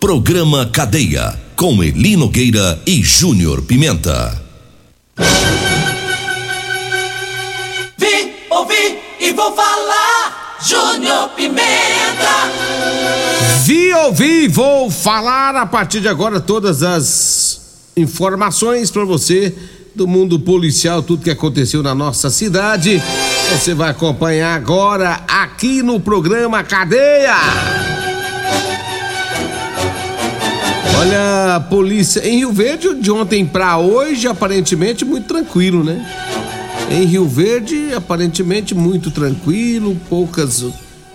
Programa Cadeia. Com Eli Nogueira e Júnior Pimenta. Vi, ouvi e vou falar. Júnior Pimenta. Vi, ouvi, vou falar a partir de agora todas as informações para você do mundo policial, tudo que aconteceu na nossa cidade. Você vai acompanhar agora aqui no programa Cadeia. Olha, a polícia em Rio Verde de ontem para hoje aparentemente muito tranquilo, né? Em Rio Verde aparentemente muito tranquilo, poucas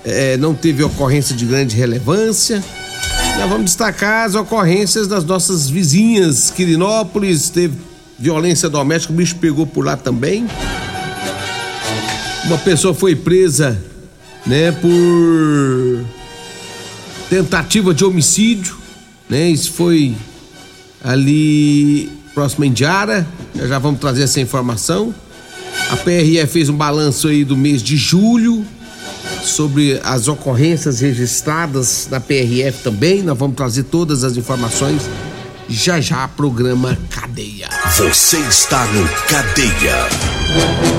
é, não teve ocorrência de grande relevância. Nós vamos destacar as ocorrências das nossas vizinhas. Quirinópolis teve violência doméstica, o bicho pegou por lá também. Uma pessoa foi presa, né, por tentativa de homicídio, né? Isso foi ali próximo em Diara. Já, já vamos trazer essa informação. A PRE fez um balanço aí do mês de julho sobre as ocorrências registradas na PRF também. Nós vamos trazer todas as informações já já programa Cadeia. Você está no Cadeia.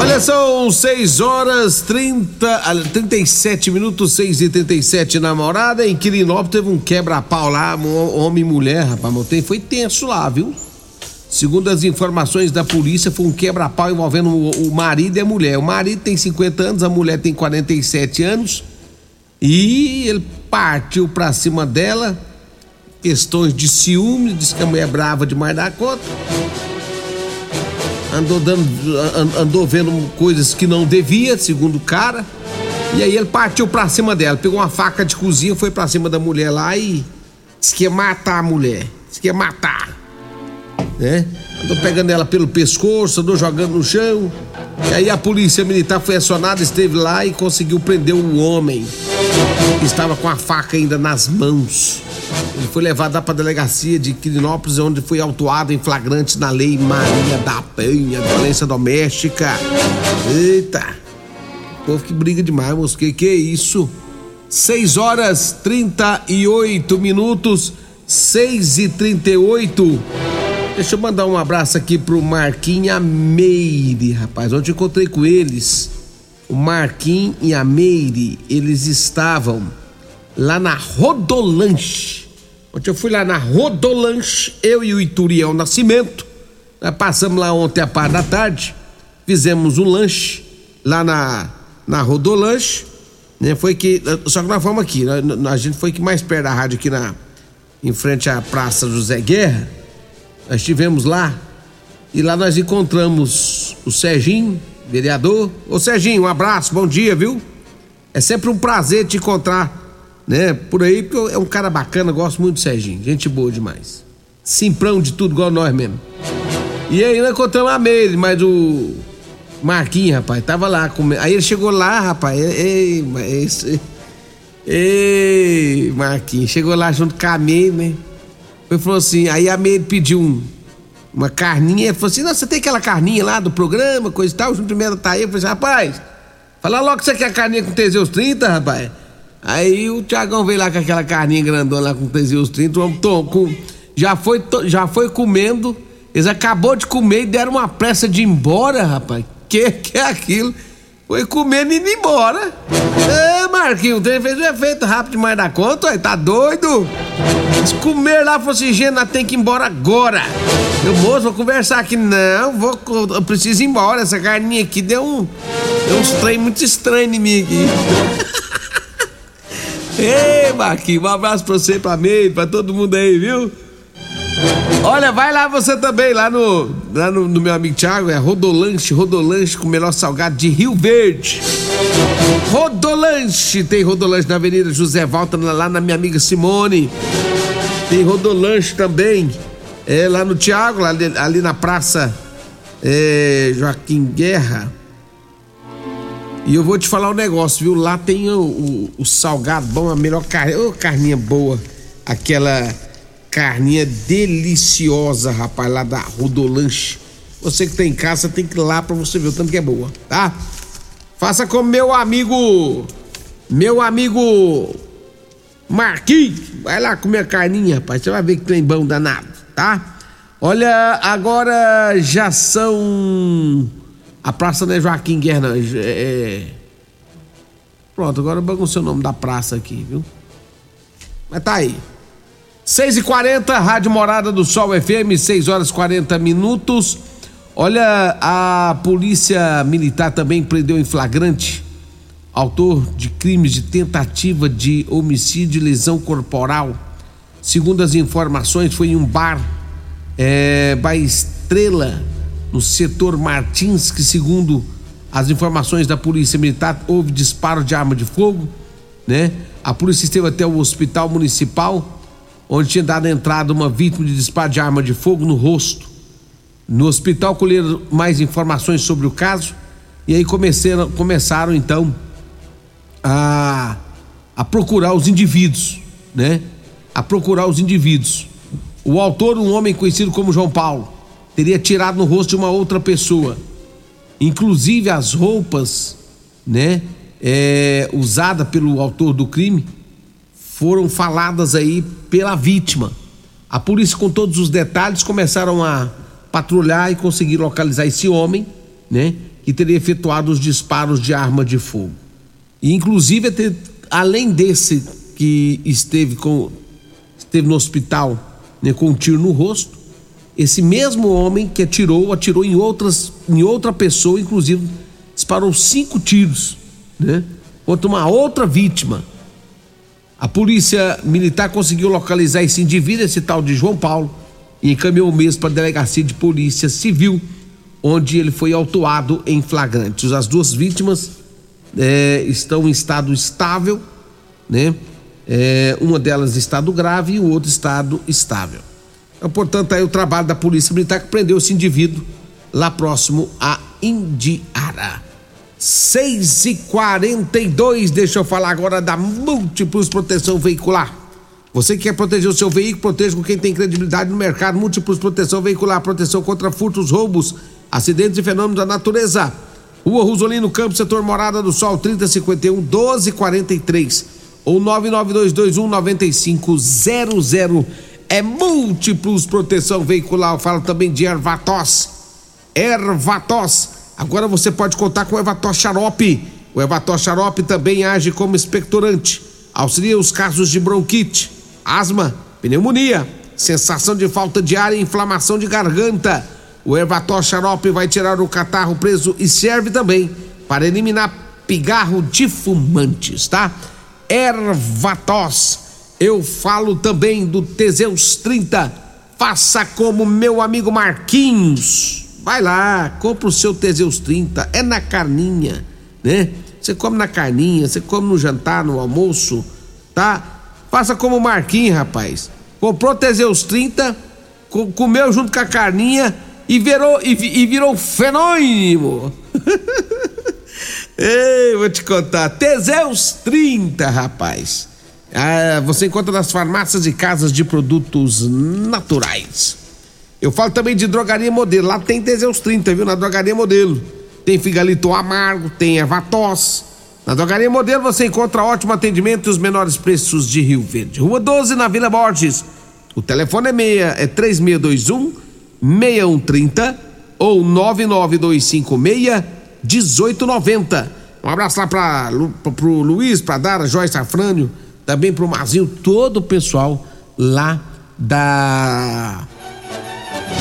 Olha, são 6 horas 30, 37 minutos, 6 e 37 na morada. Em Quirinópolis teve um quebra-pau lá, homem e mulher, rapaz. Foi tenso lá, viu? Segundo as informações da polícia, foi um quebra-pau envolvendo o, marido e a mulher. O marido tem 50 anos, a mulher tem 47 anos. E ele partiu pra cima dela. Questões de ciúme, disse que a mulher é brava demais da conta. Andou dando. andou vendo coisas que não devia, segundo o cara. E aí ele partiu pra cima dela, pegou uma faca de cozinha, foi pra cima da mulher lá e disse que ia matar a mulher. Disse que ia matar né? Andou pegando ela pelo pescoço, andou jogando no chão. E aí a polícia militar foi acionada, esteve lá e conseguiu prender um homem estava com a faca ainda nas mãos. Ele foi levado para a delegacia de Quirinópolis, onde foi autuado em flagrante na lei Maria da Penha, violência doméstica. Eita! O povo que briga demais, moço. Que que é isso? 6 horas 38 minutos, 6 e 38 Deixa eu mandar um abraço aqui pro Marquinhos e a Meire, rapaz. Ontem eu encontrei com eles. O Marquinhos e a Meire, eles estavam lá na Rodolanche. Ontem eu fui lá na Rodolanche, eu e o Ituriel Nascimento. Nós passamos lá ontem par da tarde, fizemos um lanche lá na, na Rodolanche. Né? Foi que. Só que nós fomos aqui, a gente foi que mais perto da rádio aqui na, em frente à Praça José Guerra. Nós estivemos lá e lá nós encontramos o Serginho, vereador. Ô Serginho, um abraço, bom dia, viu? É sempre um prazer te encontrar, né? Por aí, porque é um cara bacana, gosto muito do Serginho, gente boa demais. Simprão de tudo, igual nós mesmo. E aí nós encontramos a Meire, mas o Marquinhos, rapaz, tava lá comendo. Aí ele chegou lá, rapaz, ei, ei, ei Marquinhos, chegou lá junto com a Meire, né? Ele falou assim, aí a Meire pediu um, uma carninha, falou assim, não, você tem aquela carninha lá do programa, coisa e tal, o primeiro tá aí, eu falei assim, rapaz, fala logo que você quer carninha com Teseus 30, rapaz. Aí o Tiagão veio lá com aquela carninha grandona lá com Teseus 30, o homem com, já, foi, já foi comendo, eles acabou de comer e deram uma pressa de ir embora, rapaz. Que que é aquilo? Foi comendo e indo embora. É, Marquinhos, o trem fez um efeito rápido demais da conta, ué, tá doido? Se comer lá fosse higiene, tem que ir embora agora. Meu moço, vou conversar aqui. Não, vou, eu preciso ir embora. Essa carninha aqui deu um. Deu uns trem muito estranho em mim aqui. Ei, Marquinhos, um abraço pra você, pra mim, pra todo mundo aí, viu? Olha, vai lá você também, lá no, lá no, no meu amigo Thiago, é Rodolanche, Rodolanche com o melhor salgado de Rio Verde. Rodolanche, tem Rodolanche na Avenida José Valta, lá na minha amiga Simone. Tem Rodolanche também, é lá no Thiago, ali, ali na Praça é, Joaquim Guerra. E eu vou te falar um negócio, viu? Lá tem o, o, o salgado bom, a melhor carne, oh, carninha boa, aquela carninha deliciosa, rapaz, lá da Rodolanche. Você que tem em casa tem que ir lá pra você ver o tanto que é boa, tá? Faça como meu amigo, meu amigo Marquinhos. Vai lá comer a carninha, rapaz. Você vai ver que tem bom danado, tá? Olha, agora já são. A praça não é Joaquim Guerra, é, é... Pronto, agora baguncei o nome da praça aqui, viu? Mas tá aí. 6 e 40 Rádio Morada do Sol FM, 6 horas 40 minutos. Olha, a polícia militar também prendeu em flagrante autor de crimes de tentativa de homicídio e lesão corporal. Segundo as informações, foi em um bar, é, Bar Estrela, no setor Martins, que segundo as informações da polícia militar, houve disparo de arma de fogo, né? A polícia esteve até o hospital municipal onde tinha dado entrada uma vítima de disparo de arma de fogo no rosto. No hospital colheram mais informações sobre o caso e aí começaram, começaram então a, a procurar os indivíduos, né? A procurar os indivíduos. O autor, um homem conhecido como João Paulo, teria tirado no rosto de uma outra pessoa. Inclusive as roupas, né? É, usada pelo autor do crime foram faladas aí pela vítima. A polícia, com todos os detalhes, começaram a patrulhar e conseguir localizar esse homem, né? Que teria efetuado os disparos de arma de fogo. E, inclusive, além desse que esteve, com, esteve no hospital né, com um tiro no rosto, esse mesmo homem que atirou, atirou em, outras, em outra pessoa, inclusive disparou cinco tiros, né? Contra uma outra vítima a polícia militar conseguiu localizar esse indivíduo, esse tal de João Paulo, e encaminhou mesmo para a delegacia de polícia civil, onde ele foi autuado em flagrante. As duas vítimas é, estão em estado estável, né? É, uma delas em estado grave e o outro estado estável. Então, portanto, aí o trabalho da polícia militar que prendeu esse indivíduo lá próximo a Indiara. 6 e 42 deixa eu falar agora da Múltiplos Proteção Veicular. Você que quer proteger o seu veículo, proteja com quem tem credibilidade no mercado. Múltiplos Proteção Veicular, proteção contra furtos, roubos, acidentes e fenômenos da natureza. Rua Rosolino Campos, setor Morada do Sol, 3051 1243 ou 99221 9500. É Múltiplos Proteção Veicular. Eu falo também de Ervatos. Ervatos Agora você pode contar com o Evator Xarope. O Evator Xarope também age como expectorante. Auxilia os casos de bronquite, asma, pneumonia, sensação de falta de ar e inflamação de garganta. O Evator Xarope vai tirar o catarro preso e serve também para eliminar pigarro de fumantes, tá? Ervatos. Eu falo também do Teseus 30. Faça como meu amigo Marquinhos. Vai lá, compra o seu Teseus 30, é na carninha, né? Você come na carninha, você come no jantar, no almoço, tá? Faça como o Marquinhos, rapaz. Comprou Teseus 30, comeu junto com a carninha e virou, e, e virou fenômeno. Ei, vou te contar. Teseus 30, rapaz. Ah, você encontra nas farmácias e casas de produtos naturais. Eu falo também de drogaria modelo. Lá tem Teseus 30, viu? Na drogaria modelo. Tem figalito amargo, tem ervatos. Na drogaria modelo você encontra ótimo atendimento e os menores preços de Rio Verde. Rua 12, na Vila Borges. O telefone é, meia, é 3621 6130 ou 99256 1890. Um abraço lá pra, pro Luiz, pra Dara, Joyce Afrânio, também pro Mazinho, todo o pessoal lá da.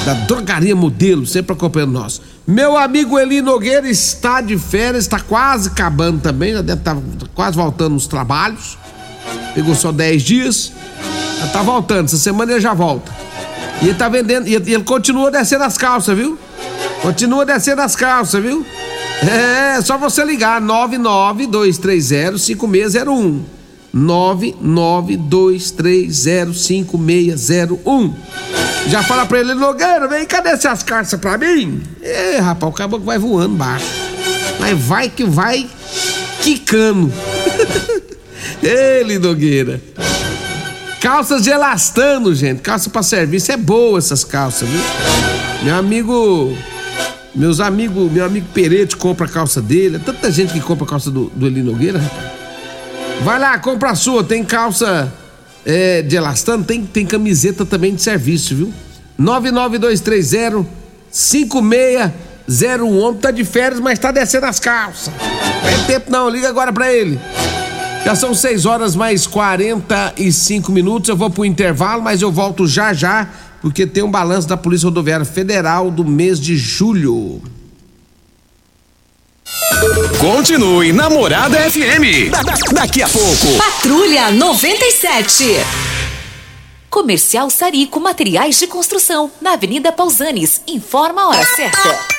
Da Drogaria Modelo, sempre acompanhando nós. Meu amigo Eli Nogueira está de férias, está quase acabando também, já deve estar tá quase voltando nos trabalhos. Pegou só 10 dias, já tá voltando, essa semana ele já volta. E ele tá vendendo, e ele continua descendo as calças, viu? Continua descendo as calças, viu? É, só você ligar 992305601. 992305601. Já fala pra ele, Nogueira, vem, cadê essas calças pra mim? É, rapaz, o caboclo vai voando baixo. Mas vai que vai quicando. ele, Nogueira. Calças de elastano, gente. Calça pra serviço. É boa essas calças, viu? Meu amigo meus amigos, meu amigo Perete compra a calça dele. É tanta gente que compra a calça do, do Eli Nogueira, rapaz. Vai lá, compra a sua. Tem calça é, de elastano, tem, tem camiseta também de serviço, viu? 99230 5601. Homem tá de férias, mas tá descendo as calças. Não é tempo não, liga agora pra ele. Já são 6 horas mais 45 minutos. Eu vou pro intervalo, mas eu volto já já porque tem um balanço da Polícia Rodoviária Federal do mês de julho. Continue Namorada FM. Da, da, daqui a pouco. Patrulha 97. Comercial Sarico Materiais de Construção, na Avenida Pausanes. Informa a hora certa.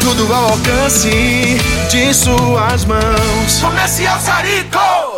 tudo ao alcance de suas mãos. Comercial Sarico.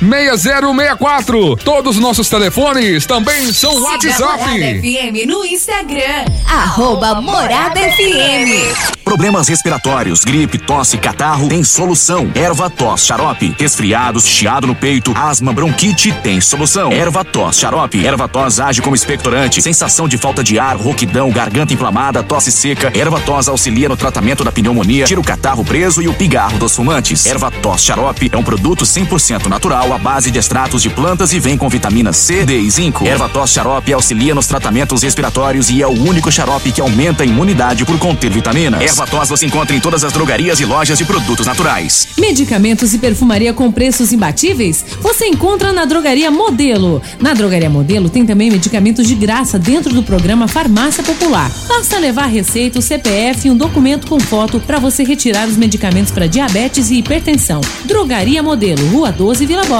6064. Todos os nossos telefones também são Siga WhatsApp. Morada FM no Instagram. Arroba Morada FM. Problemas respiratórios, gripe, tosse, catarro, tem solução. Erva tos, xarope. Resfriados, chiado no peito, asma, bronquite, tem solução. Erva tos, xarope. Erva tos age como expectorante. Sensação de falta de ar, rouquidão, garganta inflamada, tosse seca. Erva tos auxilia no tratamento da pneumonia, tira o catarro preso e o pigarro dos fumantes. Erva tos, xarope é um produto 100% natural à base de extratos de plantas e vem com vitamina C, D e zinco. Erva tos xarope auxilia nos tratamentos respiratórios e é o único xarope que aumenta a imunidade por conter vitaminas. Erva tos você encontra em todas as drogarias e lojas de produtos naturais. Medicamentos e perfumaria com preços imbatíveis? Você encontra na Drogaria Modelo. Na Drogaria Modelo tem também medicamentos de graça dentro do programa Farmácia Popular. Basta levar receita, o CPF e um documento com foto para você retirar os medicamentos para diabetes e hipertensão. Drogaria Modelo, Rua 12, Vila Borges.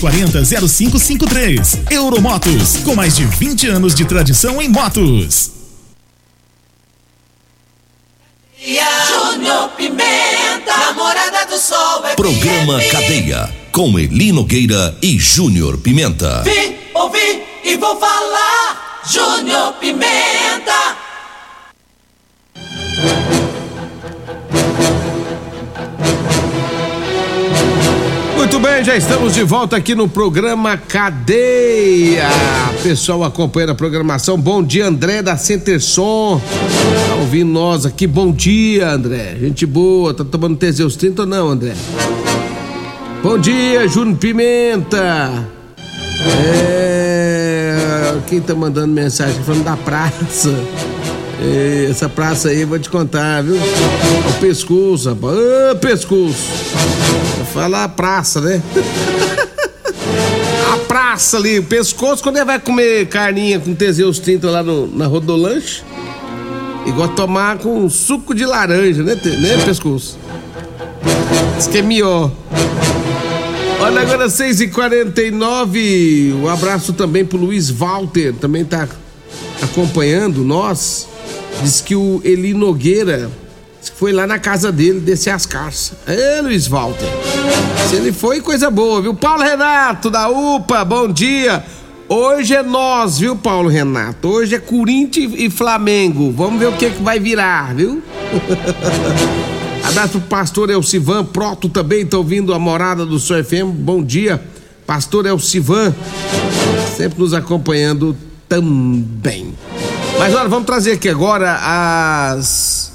99240 0553. Euromotos, com mais de 20 anos de tradição em motos. Júnior Pimenta, namorada do sol. FM. Programa Cadeia, com Eli Nogueira e Júnior Pimenta. Vi, ouvi e vou falar. Júnior Pimenta. Bem, já estamos de volta aqui no programa Cadeia. Pessoal acompanhando a programação. Bom dia, André da Centerson. Tá ouvindo nós aqui. Bom dia, André. Gente boa. Tá tomando Teseus 30 ou não, André? Bom dia, Júnior Pimenta. É. Quem tá mandando mensagem falando da praça? É, essa praça aí vou te contar, viu? O pescoço, rapaz. Ô, pescoço. Vou falar praça, né? A praça ali, o pescoço, quando ele vai comer carninha com Teseus 30 lá no, na Rodolanche, igual tomar com suco de laranja, né, né pescoço? Diz que é melhor. Olha, agora 6h49. Um abraço também pro Luiz Walter, também tá acompanhando nós. Diz que o Eli Nogueira foi lá na casa dele descer as caças. É, Luiz Walter. Se ele foi, coisa boa, viu? Paulo Renato, da UPA, bom dia. Hoje é nós, viu, Paulo Renato? Hoje é Corinthians e Flamengo. Vamos ver o que, que vai virar, viu? Abraço pro pastor Elcivan Proto também, tá ouvindo a morada do Sr. FM. Bom dia, pastor Elcivan, sempre nos acompanhando também. Mas olha, vamos trazer aqui agora as.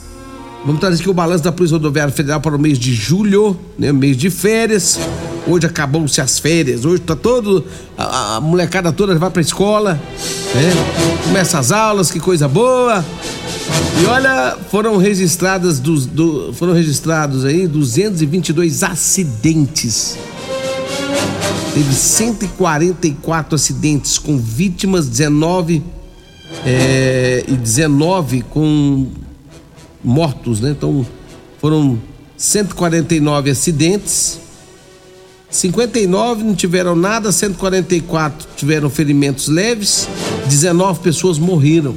Vamos trazer aqui o balanço da Polícia Rodoviária Federal para o mês de julho, né? Mês de férias. Hoje acabou-se as férias. Hoje tá todo. A, a molecada toda vai pra escola, né? Começa as aulas, que coisa boa. E olha, foram registradas dos, do, foram registrados aí 222 acidentes. Teve 144 acidentes com vítimas, 19 é, e 19 com mortos, né? Então foram 149 acidentes, 59 não tiveram nada, 144 tiveram ferimentos leves, 19 pessoas morreram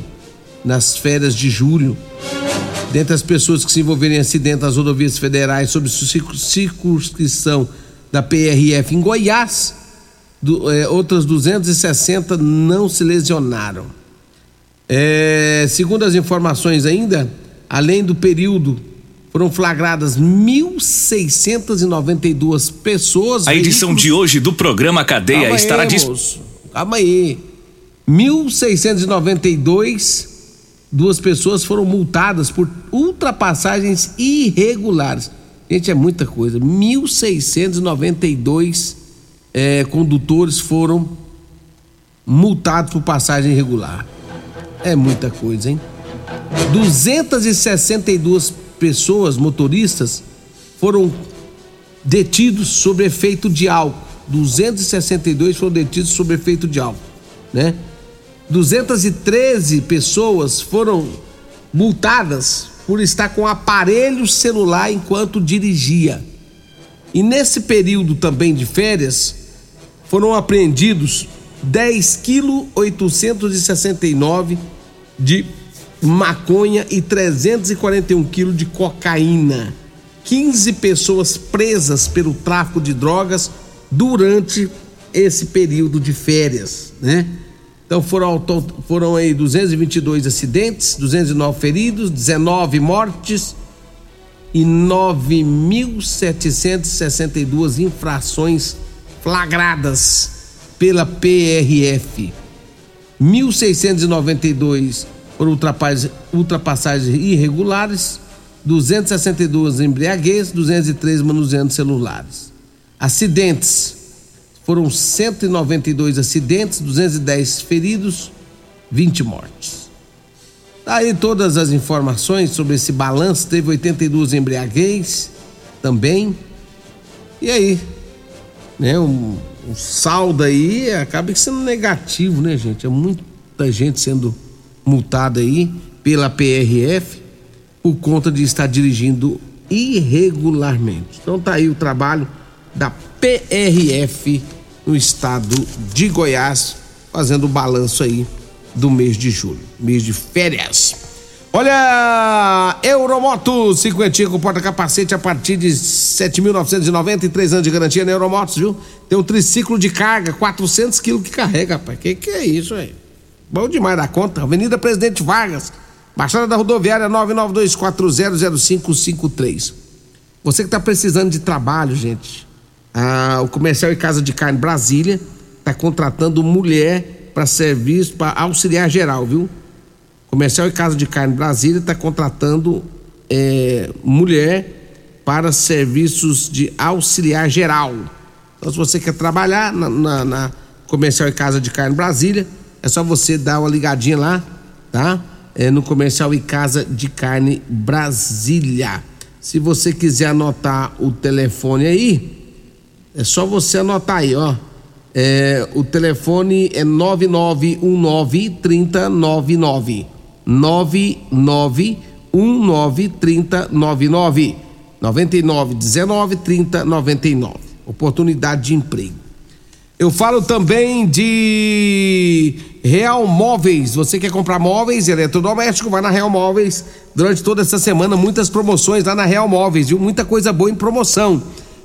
nas férias de julho. Dentre as pessoas que se envolveram em acidente nas rodovias federais sob circunscrição da PRF em Goiás, do, é, outras 260 não se lesionaram. É, segundo as informações ainda, além do período, foram flagradas 1.692 pessoas. A edição veículos... de hoje do programa Cadeia Calma estará disponível. Calma aí. 1.692 duas pessoas foram multadas por ultrapassagens irregulares. Gente, é muita coisa. 1.692 é, condutores foram multados por passagem irregular. É muita coisa, hein? 262 pessoas, motoristas, foram detidos sob efeito de álcool. 262 foram detidos sob efeito de álcool, né? 213 pessoas foram multadas por estar com aparelho celular enquanto dirigia. E nesse período também de férias, foram apreendidos 10 quilos 869 de maconha e 341 quilos de cocaína. 15 pessoas presas pelo tráfico de drogas durante esse período de férias, né? Então foram, foram aí 222 acidentes, 209 feridos, 19 mortes e 9.762 infrações flagradas pela PRF. 1.692 por ultrapassagens irregulares, 262 embriaguez, 203 manuseando celulares. Acidentes foram 192 acidentes, 210 feridos, 20 mortes. Tá aí todas as informações sobre esse balanço. Teve 82 embriaguez também. E aí? Né, um, um saldo aí acaba sendo negativo, né, gente? É muita gente sendo multada aí pela PRF por conta de estar dirigindo irregularmente. Então tá aí o trabalho da PRF no estado de Goiás, fazendo o balanço aí do mês de julho, mês de férias. Olha, Euromoto 50 com porta-capacete a partir de 7.990 anos de garantia na Euromotos, viu? Tem um triciclo de carga, 400 quilos que carrega, rapaz. Que que é isso aí? Bom demais da conta. Avenida Presidente Vargas, Baixada da Rodoviária 992400553. Você que tá precisando de trabalho, gente, ah, o comercial e casa de carne Brasília está contratando mulher para serviço, para auxiliar geral, viu? Comercial e casa de carne Brasília está contratando é, mulher para serviços de auxiliar geral. Então, se você quer trabalhar na, na, na Comercial e Casa de Carne Brasília. É só você dar uma ligadinha lá, tá? É no Comercial e Casa de Carne Brasília. Se você quiser anotar o telefone aí, é só você anotar aí, ó. É, o telefone é 9919 3099. 9919 3099. 99 19 30 99. Oportunidade de emprego. Eu falo também de Real Móveis. Você quer comprar móveis, eletrodoméstico, vai na Real Móveis. Durante toda essa semana, muitas promoções lá na Real Móveis, viu? Muita coisa boa em promoção.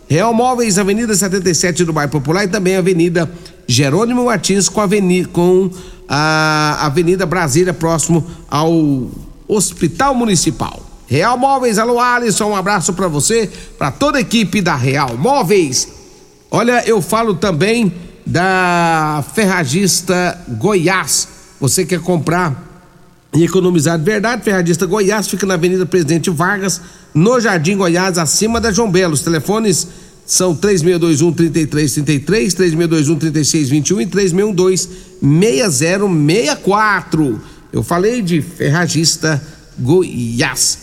Real Móveis, Avenida 77 do Bairro Popular e também Avenida Jerônimo Martins com Avenida, com a Avenida Brasília, próximo ao Hospital Municipal. Real Móveis, alô Alisson, um abraço para você, para toda a equipe da Real Móveis. Olha, eu falo também da Ferragista Goiás. Você quer comprar e economizar de verdade? Ferragista Goiás fica na Avenida Presidente Vargas, no Jardim Goiás, acima da João Belo. Os telefones são 3621 3333, 3621 3621 e 3612 6064. Eu falei de Ferragista Goiás.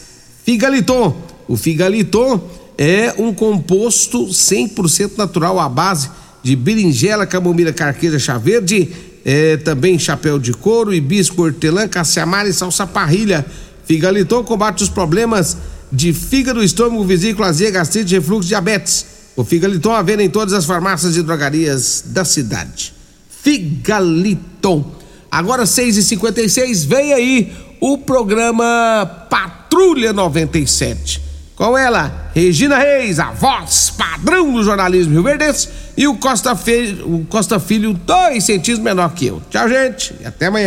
Figaliton. O Figaliton é um composto 100% natural à base de berinjela, camomila, carqueira, chá verde, é, também chapéu de couro, hibisco, hortelã, caciamara e salsa parrilha. Figaliton combate os problemas de fígado, estômago, vesícula, azia, gastrite, refluxo, diabetes. O Figaliton à venda em todas as farmácias e drogarias da cidade. Figaliton. Agora 6h56, vem aí o programa Patrulha 97. Com ela, Regina Reis, a voz padrão do jornalismo Rio Verdense, e o Costa, Fe... o Costa Filho, dois centímetros menor que eu. Tchau, gente, e até amanhã.